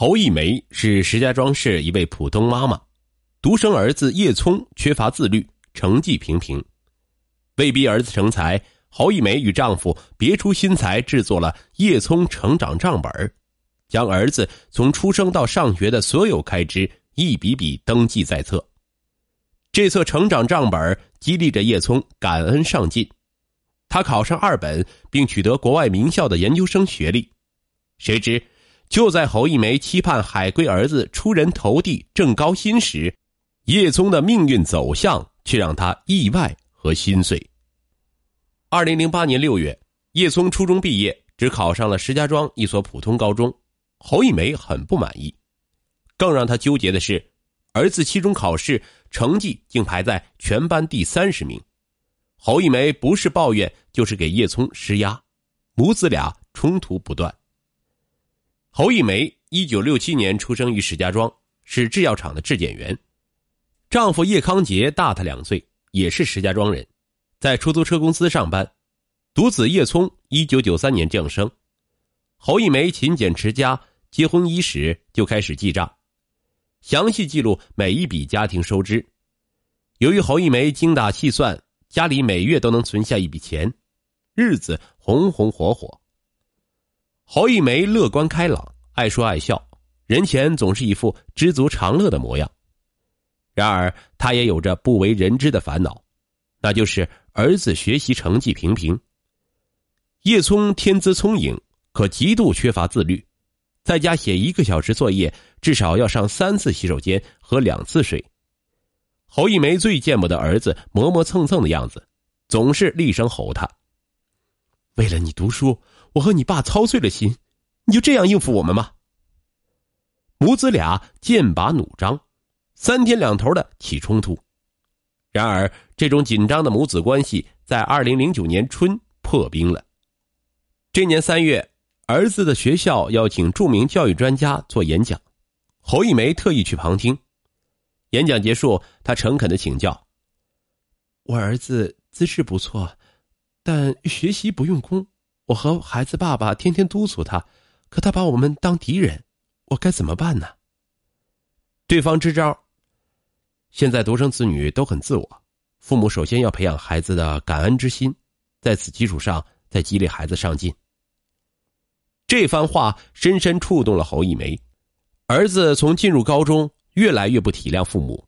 侯一梅是石家庄市一位普通妈妈，独生儿子叶聪缺乏自律，成绩平平。为逼儿子成才，侯一梅与丈夫别出心裁，制作了叶聪成长账本将儿子从出生到上学的所有开支一笔笔登记在册。这册成长账本激励着叶聪感恩上进，他考上二本，并取得国外名校的研究生学历。谁知，就在侯一梅期盼海归儿子出人头地、挣高薪时，叶聪的命运走向却让他意外和心碎。二零零八年六月，叶聪初中毕业，只考上了石家庄一所普通高中。侯一梅很不满意，更让他纠结的是，儿子期中考试成绩竟排在全班第三十名。侯一梅不是抱怨，就是给叶聪施压，母子俩冲突不断。侯一梅一九六七年出生于石家庄，是制药厂的质检员。丈夫叶康杰大她两岁，也是石家庄人，在出租车公司上班。独子叶聪一九九三年降生。侯一梅勤俭持家，结婚伊始就开始记账，详细记录每一笔家庭收支。由于侯一梅精打细算，家里每月都能存下一笔钱，日子红红火火。侯一梅乐观开朗，爱说爱笑，人前总是一副知足常乐的模样。然而，她也有着不为人知的烦恼，那就是儿子学习成绩平平。叶聪天资聪颖，可极度缺乏自律，在家写一个小时作业，至少要上三次洗手间，和两次水。侯一梅最见不得儿子磨磨蹭蹭的样子，总是厉声吼他：“为了你读书。”我和你爸操碎了心，你就这样应付我们吗？母子俩剑拔弩张，三天两头的起冲突。然而，这种紧张的母子关系在二零零九年春破冰了。这年三月，儿子的学校邀请著名教育专家做演讲，侯一梅特意去旁听。演讲结束，他诚恳的请教：“我儿子资质不错，但学习不用功。”我和孩子爸爸天天督促他，可他把我们当敌人，我该怎么办呢？对方支招。现在独生子女都很自我，父母首先要培养孩子的感恩之心，在此基础上再激励孩子上进。这番话深深触动了侯一梅。儿子从进入高中越来越不体谅父母，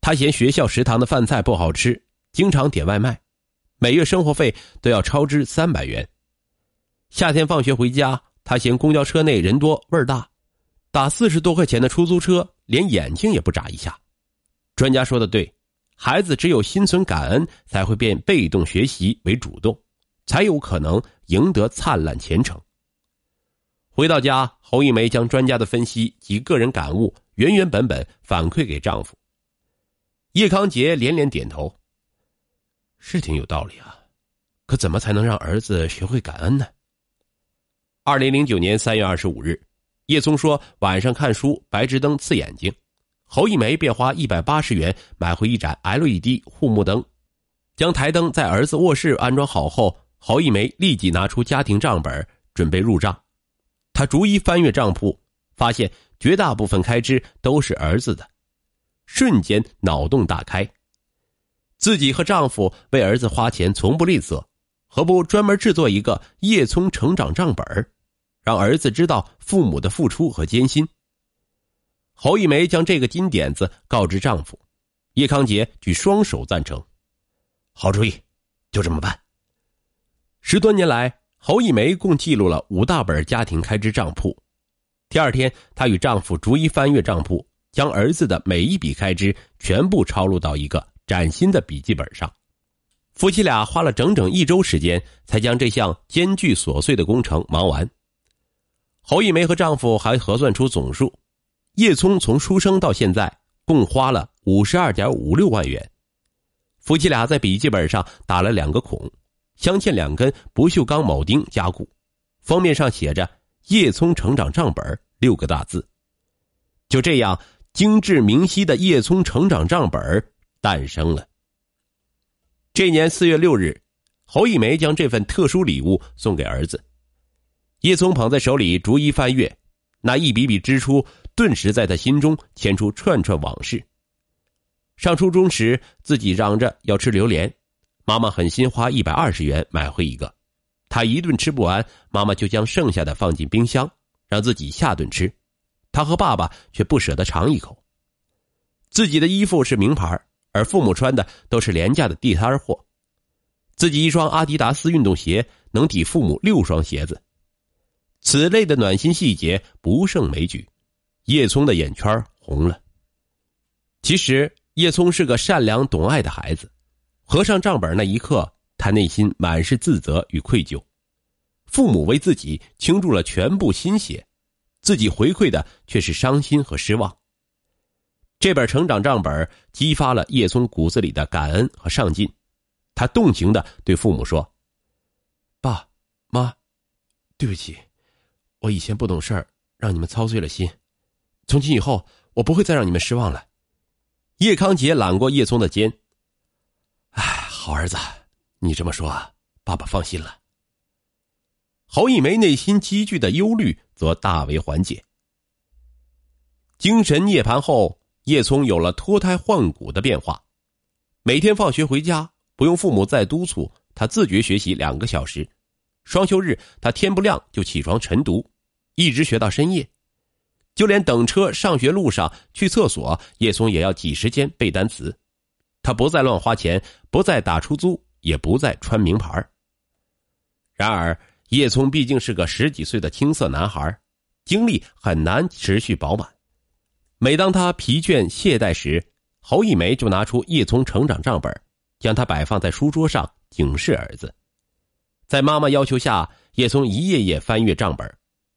他嫌学校食堂的饭菜不好吃，经常点外卖，每月生活费都要超支三百元。夏天放学回家，他嫌公交车内人多味儿大，打四十多块钱的出租车，连眼睛也不眨一下。专家说的对，孩子只有心存感恩，才会变被动学习为主动，才有可能赢得灿烂前程。回到家，侯一梅将专家的分析及个人感悟原原本本反馈给丈夫。叶康杰连连点头，是挺有道理啊，可怎么才能让儿子学会感恩呢？二零零九年三月二十五日，叶聪说晚上看书白炽灯刺眼睛，侯一梅便花一百八十元买回一盏 LED 护目灯，将台灯在儿子卧室安装好后，侯一梅立即拿出家庭账本准备入账。他逐一翻阅账簿，发现绝大部分开支都是儿子的，瞬间脑洞大开。自己和丈夫为儿子花钱从不吝啬，何不专门制作一个叶聪成长账本让儿子知道父母的付出和艰辛。侯一梅将这个金点子告知丈夫，叶康杰举双手赞成，好主意，就这么办。十多年来，侯一梅共记录了五大本家庭开支账簿。第二天，她与丈夫逐一翻阅账簿，将儿子的每一笔开支全部抄录到一个崭新的笔记本上。夫妻俩花了整整一周时间，才将这项艰巨琐碎的工程忙完。侯一梅和丈夫还核算出总数，叶聪从出生到现在共花了五十二点五六万元。夫妻俩在笔记本上打了两个孔，镶嵌两根不锈钢铆钉加固，封面上写着“叶聪成长账本”六个大字。就这样，精致明晰的叶聪成长账本诞生了。这年四月六日，侯一梅将这份特殊礼物送给儿子。叶聪捧在手里，逐一翻阅，那一笔笔支出顿时在他心中牵出串串往事。上初中时，自己嚷着要吃榴莲，妈妈狠心花一百二十元买回一个，他一顿吃不完，妈妈就将剩下的放进冰箱，让自己下顿吃。他和爸爸却不舍得尝一口。自己的衣服是名牌，而父母穿的都是廉价的地摊货。自己一双阿迪达斯运动鞋能抵父母六双鞋子。此类的暖心细节不胜枚举，叶聪的眼圈红了。其实叶聪是个善良懂爱的孩子，合上账本那一刻，他内心满是自责与愧疚。父母为自己倾注了全部心血，自己回馈的却是伤心和失望。这本成长账本激发了叶聪骨子里的感恩和上进。他动情的对父母说：“爸妈，对不起，我以前不懂事让你们操碎了心。从今以后，我不会再让你们失望了。”叶康杰揽过叶聪的肩：“哎，好儿子，你这么说，爸爸放心了。”侯一梅内心积聚的忧虑则大为缓解。精神涅槃后，叶聪有了脱胎换骨的变化，每天放学回家。不用父母再督促，他自觉学习两个小时。双休日，他天不亮就起床晨读，一直学到深夜。就连等车上学路上去厕所，叶聪也要挤时间背单词。他不再乱花钱，不再打出租，也不再穿名牌。然而，叶聪毕竟是个十几岁的青涩男孩，精力很难持续饱满。每当他疲倦懈怠时，侯一梅就拿出叶聪成长账本。将它摆放在书桌上，警示儿子。在妈妈要求下，叶聪一页页翻阅账本，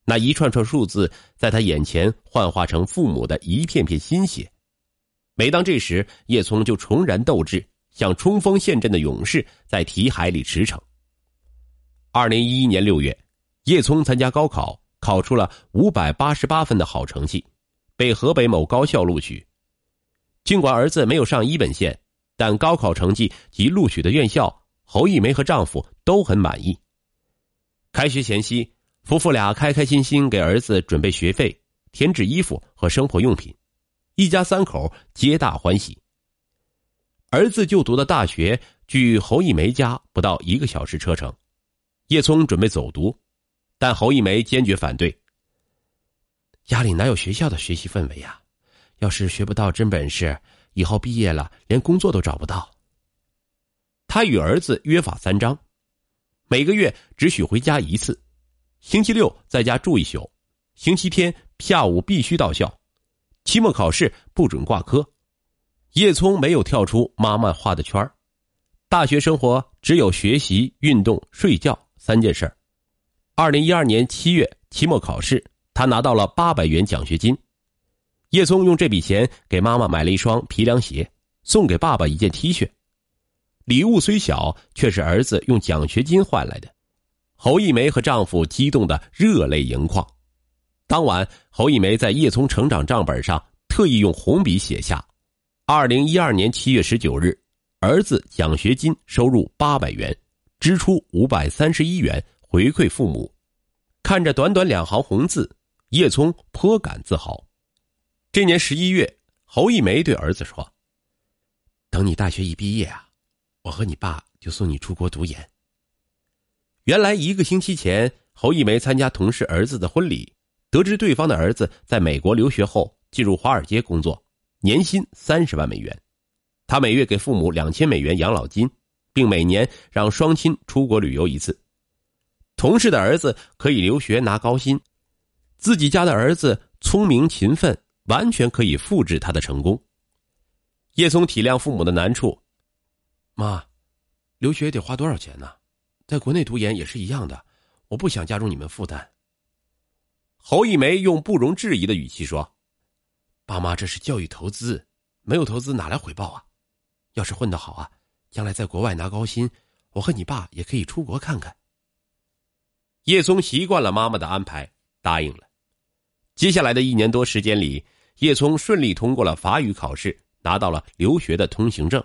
那一串串数字在他眼前幻化成父母的一片片心血。每当这时，叶聪就重燃斗志，像冲锋陷阵的勇士在题海里驰骋。二零一一年六月，叶聪参加高考，考出了五百八十八分的好成绩，被河北某高校录取。尽管儿子没有上一本线。但高考成绩及录取的院校，侯一梅和丈夫都很满意。开学前夕，夫妇俩开开心心给儿子准备学费、添置衣服和生活用品，一家三口皆大欢喜。儿子就读的大学距侯一梅家不到一个小时车程，叶聪准备走读，但侯一梅坚决反对。家里哪有学校的学习氛围呀？要是学不到真本事。以后毕业了，连工作都找不到。他与儿子约法三章：每个月只许回家一次，星期六在家住一宿，星期天下午必须到校，期末考试不准挂科。叶聪没有跳出妈妈画的圈大学生活只有学习、运动、睡觉三件事二零一二年七月期末考试，他拿到了八百元奖学金。叶聪用这笔钱给妈妈买了一双皮凉鞋，送给爸爸一件 T 恤。礼物虽小，却是儿子用奖学金换来的。侯一梅和丈夫激动的热泪盈眶。当晚，侯一梅在叶聪成长账本上特意用红笔写下：“二零一二年七月十九日，儿子奖学金收入八百元，支出五百三十一元，回馈父母。”看着短短两行红字，叶聪颇感自豪。这年十一月，侯一梅对儿子说：“等你大学一毕业啊，我和你爸就送你出国读研。”原来一个星期前，侯一梅参加同事儿子的婚礼，得知对方的儿子在美国留学后进入华尔街工作，年薪三十万美元，他每月给父母两千美元养老金，并每年让双亲出国旅游一次。同事的儿子可以留学拿高薪，自己家的儿子聪明勤奋。完全可以复制他的成功。叶松体谅父母的难处，妈，留学得花多少钱呢？在国内读研也是一样的，我不想加重你们负担。侯一梅用不容置疑的语气说：“爸妈，这是教育投资，没有投资哪来回报啊？要是混得好啊，将来在国外拿高薪，我和你爸也可以出国看看。”叶松习惯了妈妈的安排，答应了。接下来的一年多时间里。叶聪顺利通过了法语考试，拿到了留学的通行证。